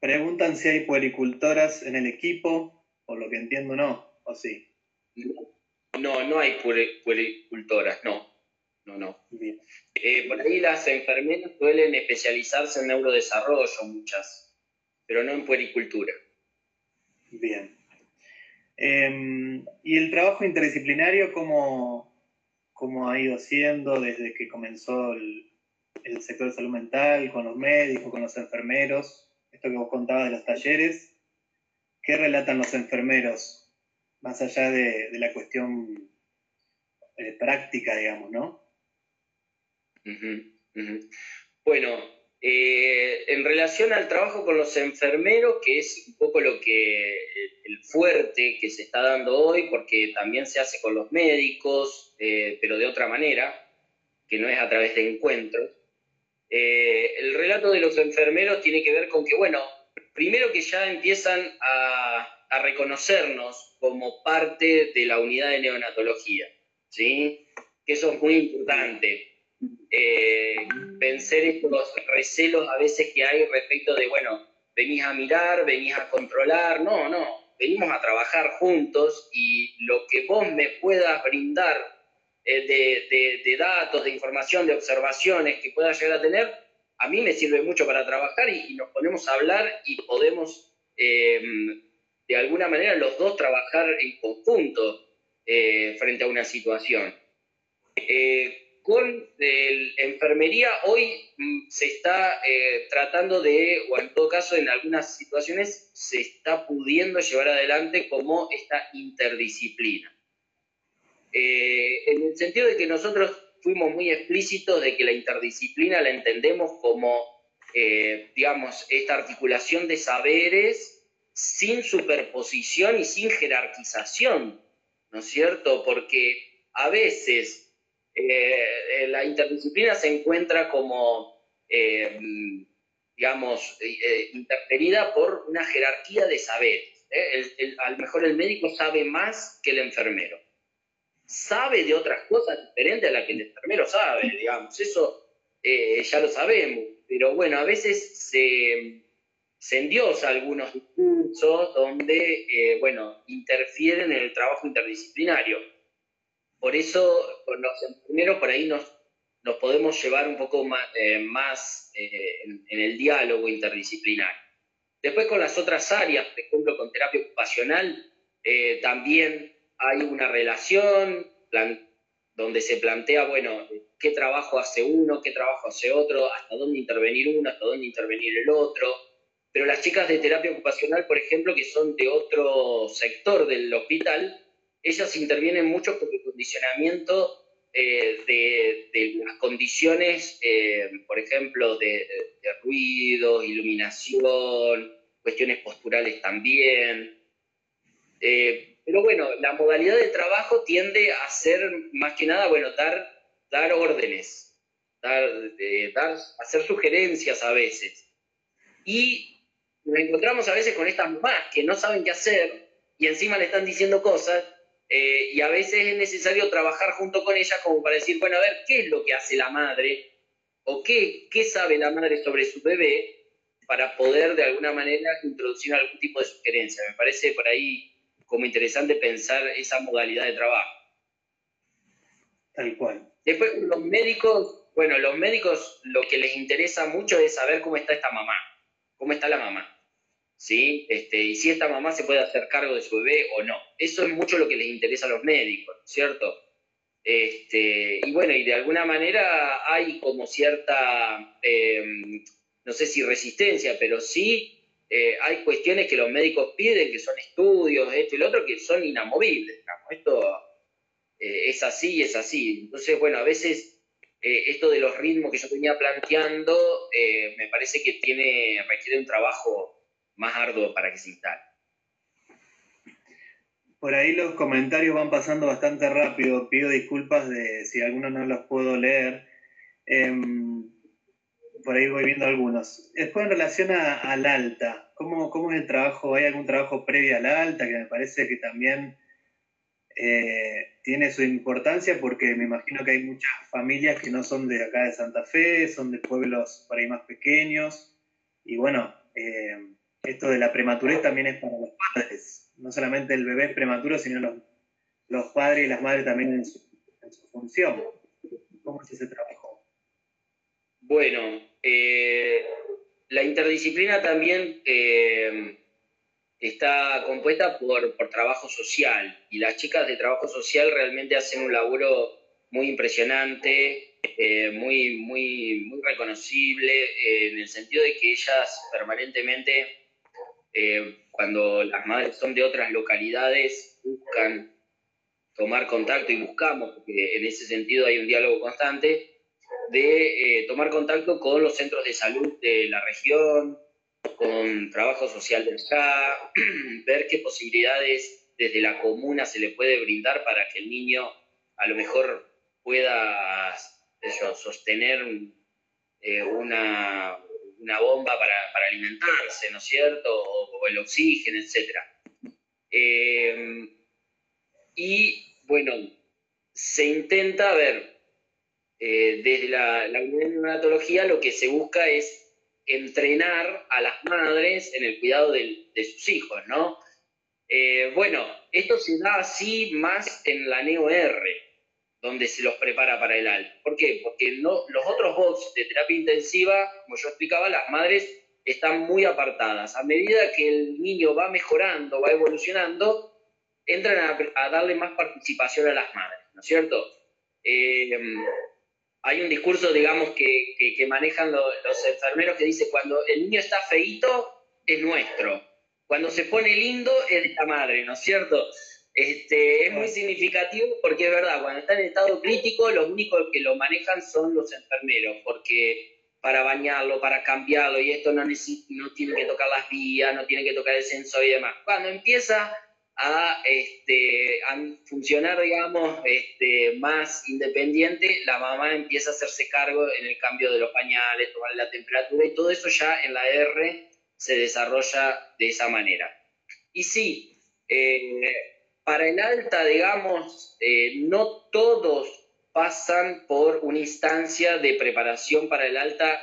Preguntan si hay puericultoras en el equipo, por lo que entiendo no, o sí. No, no hay puericultoras, no. No, no. Eh, por ahí las enfermeras suelen especializarse en neurodesarrollo, muchas, pero no en puericultura. Bien. Em, ¿Y el trabajo interdisciplinario cómo, cómo, ha ido siendo desde que comenzó el, el sector de salud mental, con los médicos, con los enfermeros? esto que vos contabas de los talleres, ¿qué relatan los enfermeros, más allá de, la cuestión eh, práctica, digamos, no? Bueno, eh, en relación al trabajo con los enfermeros, que es un poco lo que el fuerte que se está dando hoy, porque también se hace con los médicos, eh, pero de otra manera, que no es a través de encuentros. Eh, el relato de los enfermeros tiene que ver con que, bueno, primero que ya empiezan a, reconocernos como parte de la unidad de neonatología, ¿sí? Que eso es muy importante. Eh, vencer estos recelos a veces que hay respecto de, bueno, venís a mirar, venís a controlar, no, no, venimos a trabajar juntos y lo que vos me puedas brindar eh, de, datos, de información, de observaciones que pueda llegar a tener, a mí me sirve mucho para trabajar y, nos ponemos a hablar y podemos eh, de alguna manera los dos trabajar en conjunto eh, frente a una situación. Con enfermería hoy mm, se está tratando de, o en todo caso en algunas situaciones, se está pudiendo llevar adelante como esta interdisciplina. Eh, en el sentido de que nosotros fuimos muy explícitos de que la interdisciplina la entendemos como, eh, digamos, esta articulación de saberes sin superposición y sin jerarquización, ¿no es cierto? Porque a veces eh, la interdisciplina se encuentra como, digamos, interferida por una jerarquía de saberes. a lo mejor el médico sabe más que el enfermero sabe de otras cosas diferentes a las que el enfermero sabe, digamos. Eso eh, ya lo sabemos. Pero bueno, a veces se, se endiosa algunos discursos donde, eh, bueno, interfieren en el trabajo interdisciplinario. Por eso, enfermeros por ahí nos, nos podemos llevar un poco más, eh, más en, el diálogo interdisciplinario. Después con las otras áreas, por ejemplo, con terapia ocupacional, también hay una relación donde se plantea, bueno, qué trabajo hace uno, qué trabajo hace otro, hasta dónde intervenir uno, hasta dónde intervenir el otro. Pero las chicas de terapia ocupacional, por ejemplo, que son de otro sector del hospital, ellas intervienen mucho con el condicionamiento eh, de, las condiciones, eh, por ejemplo, de, de ruido, iluminación, cuestiones posturales también. Eh, pero bueno, la modalidad de trabajo tiende a ser más que nada, bueno, dar, dar órdenes, dar, dar, hacer sugerencias a veces. Y nos encontramos a veces con estas mamás que no saben qué hacer y encima le están diciendo cosas eh, y a veces es necesario trabajar junto con ellas como para decir, bueno, a ver, ¿qué es lo que hace la madre? ¿O qué, qué sabe la madre sobre su bebé? para poder de alguna manera introducir algún tipo de sugerencia. Me parece por ahí como interesante pensar esa modalidad de trabajo. Tal cual. Después, los médicos, bueno, los médicos lo que les interesa mucho es saber cómo está esta mamá, cómo está la mamá, ¿sí? Este, y si esta mamá se puede hacer cargo de su bebé o no. Eso es mucho lo que les interesa a los médicos, ¿cierto? Este, y bueno, y de alguna manera hay como cierta, em, no sé si resistencia, pero sí eh, hay cuestiones que los médicos piden, que son estudios, esto y lo otro, que son inamovibles. Esto eh, es así, es así. Entonces, bueno, a veces eh, esto de los ritmos que yo venía planteando, me parece que tiene, requiere un trabajo más arduo para que se instale. Por ahí los comentarios van pasando bastante rápido. Pido disculpas de si algunos no los puedo leer. Em, por ahí voy viendo algunos. Después en relación al alta, ¿cómo, ¿cómo, es el trabajo? ¿Hay algún trabajo previo al alta que me parece que también eh, tiene su importancia? Porque me imagino que hay muchas familias que no son de acá de Santa Fe, son de pueblos por ahí más pequeños. Y bueno, eh, esto de la prematurez también es para los padres no solamente el bebé es prematuro, sino los, padres y las madres también en su, función. ¿Cómo es ese trabajo? Bueno, eh, la interdisciplina también eh, está compuesta por, trabajo social y las chicas de trabajo social realmente hacen un laburo muy impresionante, eh, muy, muy, muy reconocible, en el sentido de que ellas permanentemente eh, cuando las madres son de otras localidades, buscan tomar contacto y buscamos, porque en ese sentido hay un diálogo constante, de eh, tomar contacto con los centros de salud de la región, con trabajo social del allá, ver qué posibilidades desde la comuna se le puede brindar para que el niño a lo mejor pueda sostener eh, una, una bomba para, alimentarse, ¿no es cierto? O, el oxígeno, etc. Eh, y bueno, se intenta ver eh, desde la, la neonatología lo que se busca es entrenar a las madres en el cuidado de, sus hijos, ¿no? Eh, bueno, esto se da así más en la NEO-R, donde se los prepara para el alta. ¿Por qué? Porque no, los otros box de terapia intensiva, como yo explicaba, las madres están muy apartadas. A medida que el niño va mejorando, va evolucionando, entran a, darle más participación a las madres, ¿no es cierto? Eh, hay un discurso, digamos, que, manejan los enfermeros que dice, cuando el niño está feito, es nuestro. Cuando se pone lindo, es de la madre, ¿no es cierto? Este, es muy significativo porque es verdad, cuando está en estado crítico, los únicos que lo manejan son los enfermeros, porque para bañarlo, para cambiarlo, y esto no, no tiene que tocar las vías, no tiene que tocar el sensor y demás. Cuando empieza a, este, funcionar, digamos, este, más independiente, la mamá empieza a hacerse cargo en el cambio de los pañales, tomar la temperatura, y todo eso ya en la R se desarrolla de esa manera. Y sí, eh, para el alta, digamos, eh, no todos pasan por una instancia de preparación para el alta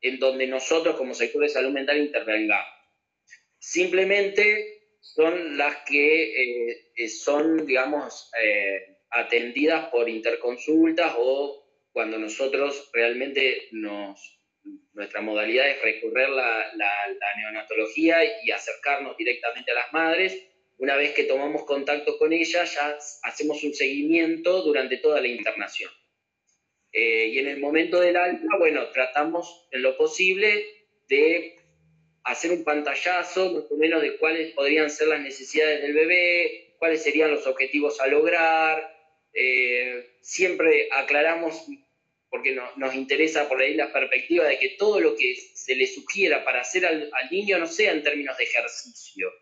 en donde nosotros como sector de salud mental intervengamos. Simplemente son las que eh, son, digamos, eh, atendidas por interconsultas o cuando nosotros realmente nos, nuestra modalidad es recorrer la, la neonatología y acercarnos directamente a las madres una vez que tomamos contacto con ella, ya hacemos un seguimiento durante toda la internación. Eh, y en el momento del alta, bueno, tratamos en lo posible de hacer un pantallazo más o menos de cuáles podrían ser las necesidades del bebé, cuáles serían los objetivos a lograr. Eh, siempre aclaramos, porque nos interesa por ahí la perspectiva de que todo lo que se le sugiera para hacer al niño no sea en términos de ejercicio,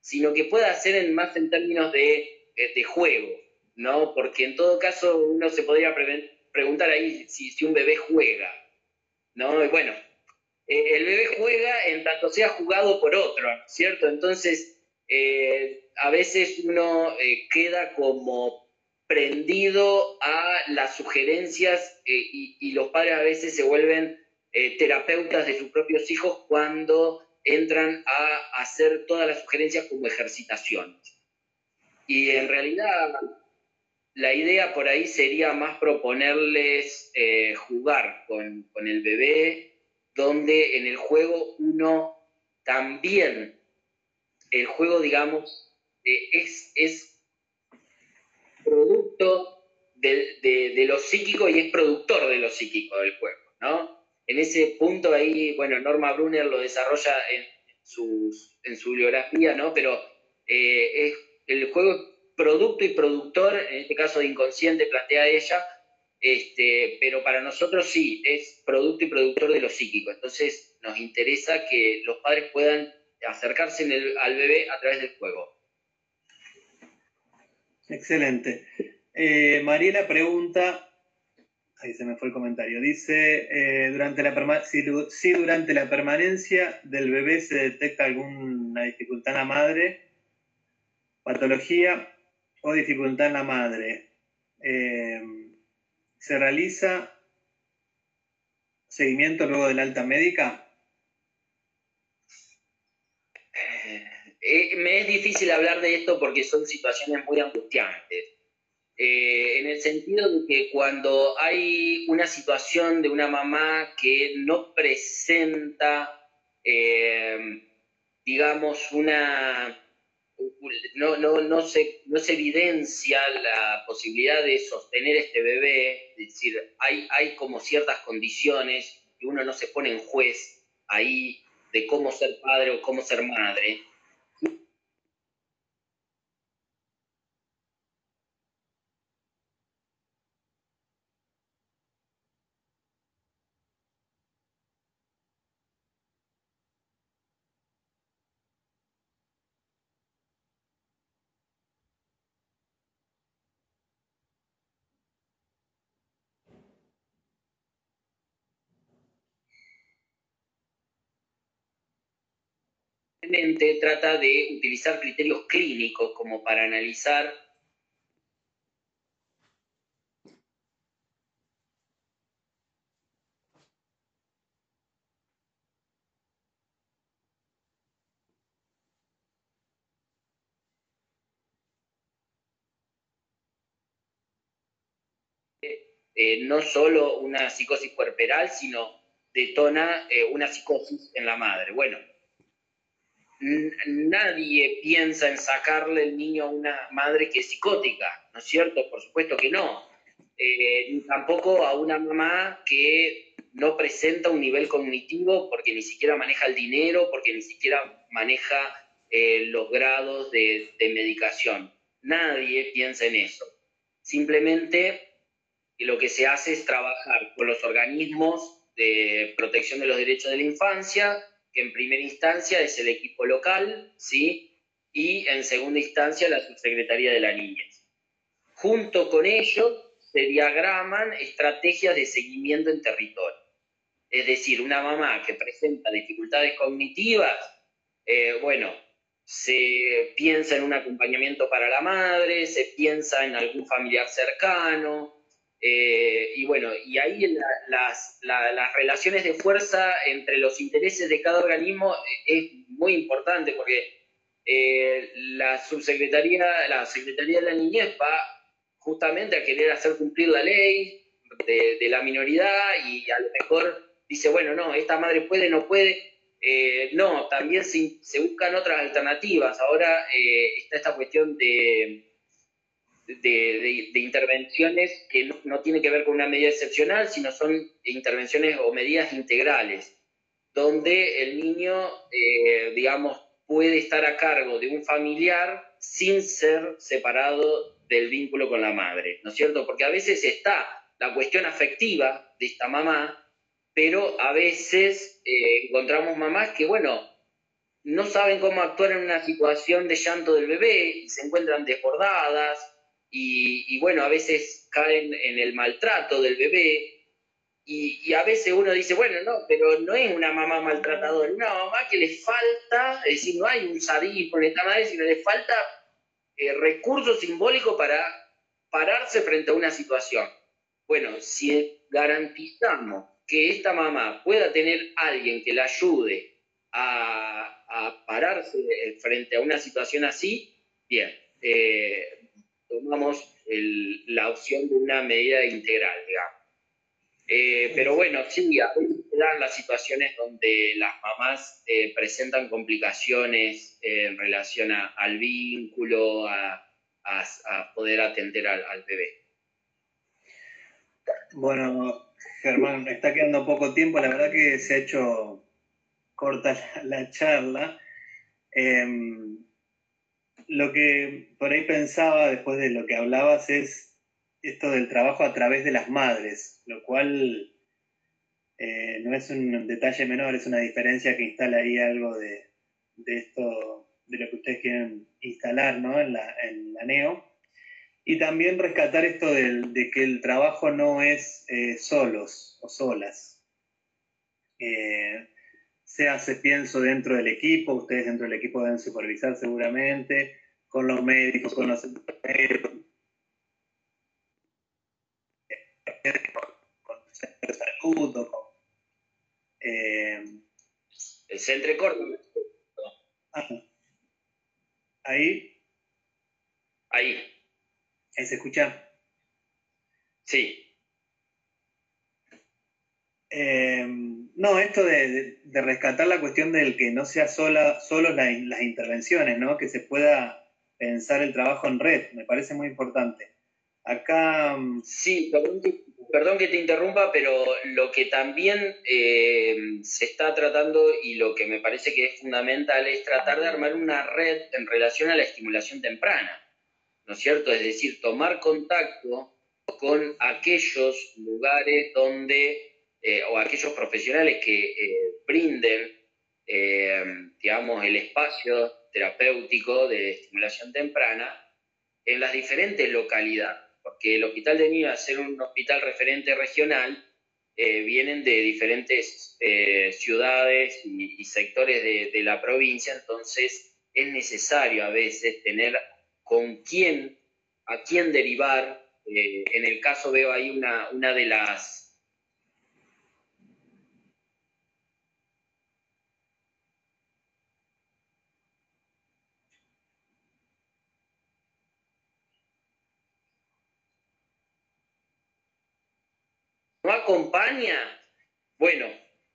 sino que pueda ser en, más en términos de, de, juego, ¿no? Porque en todo caso uno se podría preguntar ahí si, si, un bebé juega, ¿no? Y bueno, eh, el bebé juega en tanto sea jugado por otro, ¿cierto? Entonces, eh, a veces uno eh, queda como prendido a las sugerencias y, y, los padres a veces se vuelven terapeutas de sus propios hijos cuando entran a hacer todas las sugerencias como ejercitaciones. Y en realidad la idea por ahí sería más proponerles eh, jugar con, el bebé, donde en el juego uno también, el juego digamos, eh, es, es producto de, de, lo psíquico y es productor de lo psíquico del juego, ¿no? En ese punto ahí, bueno, Norma Brunner lo desarrolla en, en su bibliografía, ¿no? Pero eh, es, el juego es producto y productor, en este caso de inconsciente, plantea ella, este, pero para nosotros sí, es producto y productor de lo psíquico. Entonces nos interesa que los padres puedan acercarse al bebé a través del juego. Excelente. Eh, Mariela pregunta, ahí se me fue el comentario, dice, eh, durante la si, si, durante la permanencia del bebé se detecta alguna dificultad en la madre, patología o dificultad en la madre, eh, ¿se realiza seguimiento luego del alta médica? Eh, me es difícil hablar de esto porque son situaciones muy angustiantes. Eh, en el sentido de que cuando hay una situación de una mamá que no presenta, eh, digamos, una... No, no, no, se, no se evidencia la posibilidad de sostener este bebé, es decir, hay, hay como ciertas condiciones y uno no se pone en juez ahí de cómo ser padre o cómo ser madre. Trata de utilizar criterios clínicos como para analizar eh, no solo una psicosis puerperal, sino detona eh, una psicosis en la madre. Bueno, nadie piensa en sacarle el niño a una madre que es psicótica, ¿no es cierto? Por supuesto que no. Eh, tampoco a una mamá que no presenta un nivel cognitivo porque ni siquiera maneja el dinero, porque ni siquiera maneja eh, los grados de, de medicación. Nadie piensa en eso. Simplemente lo que se hace es trabajar con los organismos de protección de los derechos de la infancia, que en primera instancia es el equipo local, ¿sí? Y en segunda instancia la subsecretaría de la niñez. Junto con ello se diagraman estrategias de seguimiento en territorio. Es decir, una mamá que presenta dificultades cognitivas, eh, bueno, se piensa en un acompañamiento para la madre, se piensa en algún familiar cercano, eh, y bueno, y ahí las, relaciones de fuerza entre los intereses de cada organismo es muy importante porque eh, la subsecretaría, la Secretaría de la Niñez va justamente a querer hacer cumplir la ley de, la minoridad y a lo mejor dice, bueno, no, esta madre puede, no puede. Eh, no, también se, se, buscan otras alternativas. Ahora está esta cuestión de de, intervenciones que no, no tienen que ver con una medida excepcional, sino son intervenciones o medidas integrales, donde el niño, eh, digamos, puede estar a cargo de un familiar sin ser separado del vínculo con la madre, ¿no es cierto? Porque a veces está la cuestión afectiva de esta mamá, pero a veces eh, encontramos mamás que, bueno, no saben cómo actuar en una situación de llanto del bebé y se encuentran desbordadas y, bueno, a veces caen en el maltrato del bebé y, a veces uno dice, bueno, no, pero no es una mamá maltratadora, una mamá que le falta, es decir, no hay un sadismo en esta madre, sino le falta eh, recurso simbólico para pararse frente a una situación. Bueno, si garantizamos que esta mamá pueda tener alguien que la ayude a, a pararse frente a una situación así, bien. Eh, tomamos la opción de una medida integral, digamos. Eh, pero bueno, sí, a veces dan las situaciones donde las mamás eh, presentan complicaciones en relación al vínculo, a, poder atender al, bebé. Bueno, Germán, está quedando poco tiempo, la verdad que se ha hecho corta la, charla. Em, lo que por ahí pensaba después de lo que hablabas es esto del trabajo a través de las madres, lo cual eh, no es un detalle menor, es una diferencia que instala ahí algo de, esto, de lo que ustedes quieren instalar en, la, NEO. Y también rescatar esto de, que el trabajo no es eh, solos o solas. Eh, se hace, pienso, dentro del equipo, ustedes dentro del equipo deben supervisar seguramente, con los médicos, con los enfermeros, con el centro de salud, con, eh, el centro corto. Ahí. Ahí se escucha. Sí. Eh, no, esto de, rescatar la cuestión del que no sea sola, solo las intervenciones, ¿no? que se pueda pensar el trabajo en red, me parece muy importante. Acá... Mm, sí, perdón que, te interrumpa, pero lo que también eh, se está tratando y lo que me parece que es fundamental es tratar de armar una red en relación a la estimulación temprana, ¿no es cierto? Es decir, tomar contacto con aquellos lugares donde eh, o aquellos profesionales que eh, brinden, eh, digamos, el espacio terapéutico de estimulación temprana en las diferentes localidades, porque el Hospital de Niños, al ser un hospital referente regional, vienen de diferentes ciudades y, sectores de, la provincia, entonces es necesario a veces tener con quién, a quién derivar. en el caso veo ahí una, una de las acompaña, bueno,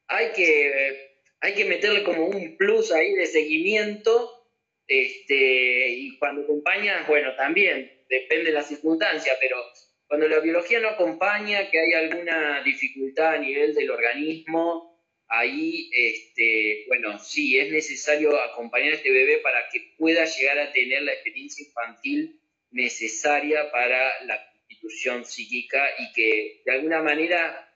hay que, hay que meterle como un plus ahí de seguimiento, este, y cuando acompaña, bueno, también depende de la circunstancia, pero cuando la biología no acompaña, que hay alguna dificultad a nivel del organismo, ahí, este, bueno, sí, es necesario acompañar a este bebé para que pueda llegar a tener la experiencia infantil necesaria para la constitución psíquica y que de alguna manera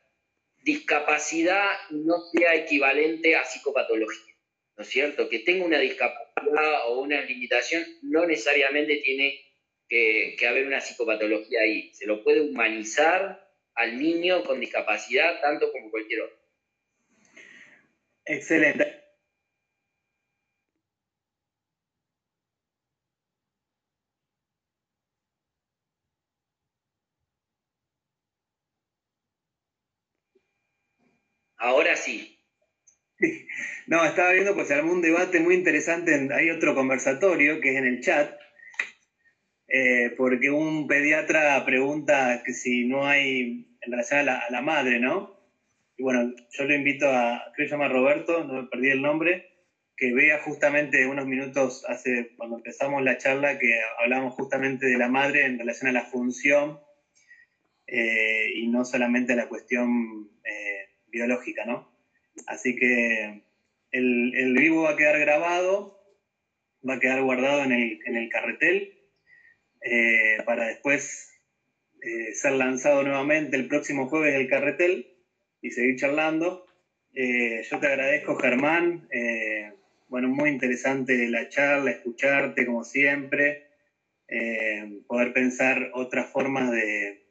discapacidad no sea equivalente a psicopatología, ¿no es cierto? Que tenga una discapacidad o una limitación no necesariamente tiene que, haber una psicopatología ahí. Se lo puede humanizar al niño con discapacidad tanto como cualquier otro. Excelente. Ahora sí. No, estaba viendo, pues se un debate muy interesante, hay otro conversatorio que es en el chat, eh, porque un pediatra pregunta que si no hay en relación a la, madre, ¿no? Y bueno, yo lo invito a, creo que se llama Roberto, no me perdí el nombre, que vea justamente unos minutos hace, cuando empezamos la charla, que hablamos justamente de la madre en relación a la función eh, y no solamente a la cuestión biológica, ¿no? Así que el, vivo va a quedar grabado, va a quedar guardado en el, carretel eh, para después eh, ser lanzado nuevamente el próximo jueves el carretel y seguir charlando. Eh, yo te agradezco, Germán. bueno, muy interesante la charla, escucharte como siempre, poder pensar otras formas de,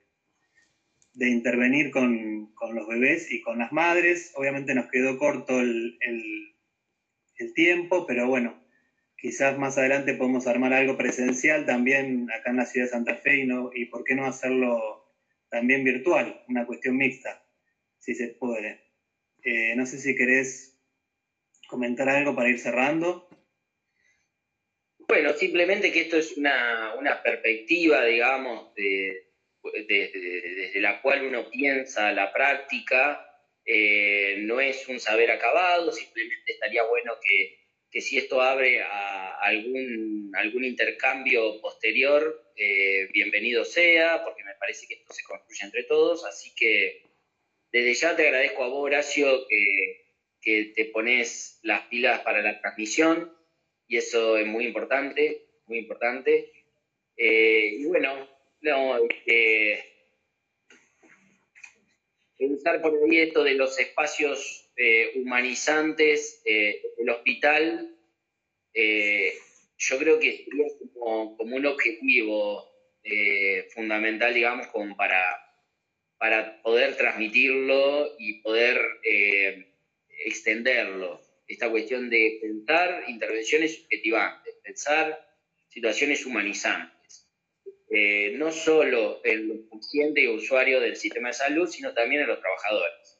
de intervenir con, los bebés y con las madres. Obviamente nos quedó corto el, tiempo, pero bueno, quizás más adelante podemos armar algo presencial también acá en la ciudad de Santa Fe y, no, y por qué no hacerlo también virtual, una cuestión mixta, si se puede. Eh, no sé si querés comentar algo para ir cerrando. Bueno, simplemente que esto es una, una perspectiva, digamos, de, desde, la cual uno piensa la práctica, eh, no es un saber acabado, simplemente estaría bueno que, si esto abre a algún, algún intercambio posterior, eh, bienvenido sea, porque me parece que esto se construye entre todos, así que desde ya te agradezco a vos, Horacio, que, te pones las pilas para la transmisión, y eso es muy importante, muy importante. Eh, y bueno, no, eh, pensar por ahí esto de los espacios eh, humanizantes eh, del hospital eh, yo creo que sería como, un objetivo eh, fundamental, digamos, como para, para poder transmitirlo y poder extenderlo. Esta cuestión de pensar intervenciones subjetivantes, pensar situaciones humanizantes. No solo en los pacientes y usuarios del sistema de salud, sino también en los trabajadores.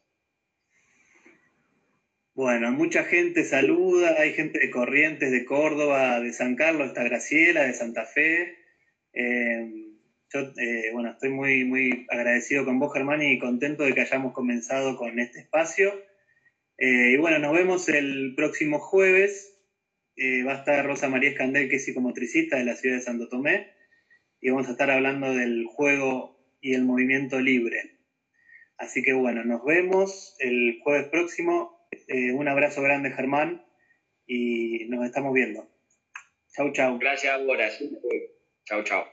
Bueno, mucha gente saluda, hay gente de Corrientes, de Córdoba, de San Carlos, está Graciela, de Santa Fe. Eh, yo, eh, bueno, estoy muy, muy agradecido con vos, Germán, y contento de que hayamos comenzado con este espacio. Eh, y bueno, nos vemos el próximo jueves. va a estar Rosa María Escandel, que es psicomotricista de la ciudad de Santo Tomé, y vamos a estar hablando del juego y el movimiento libre. Así que bueno, nos vemos el jueves próximo eh, un abrazo grande, Germán, y nos estamos viendo. Chau, chau. Gracias, Boras. Chau, chau.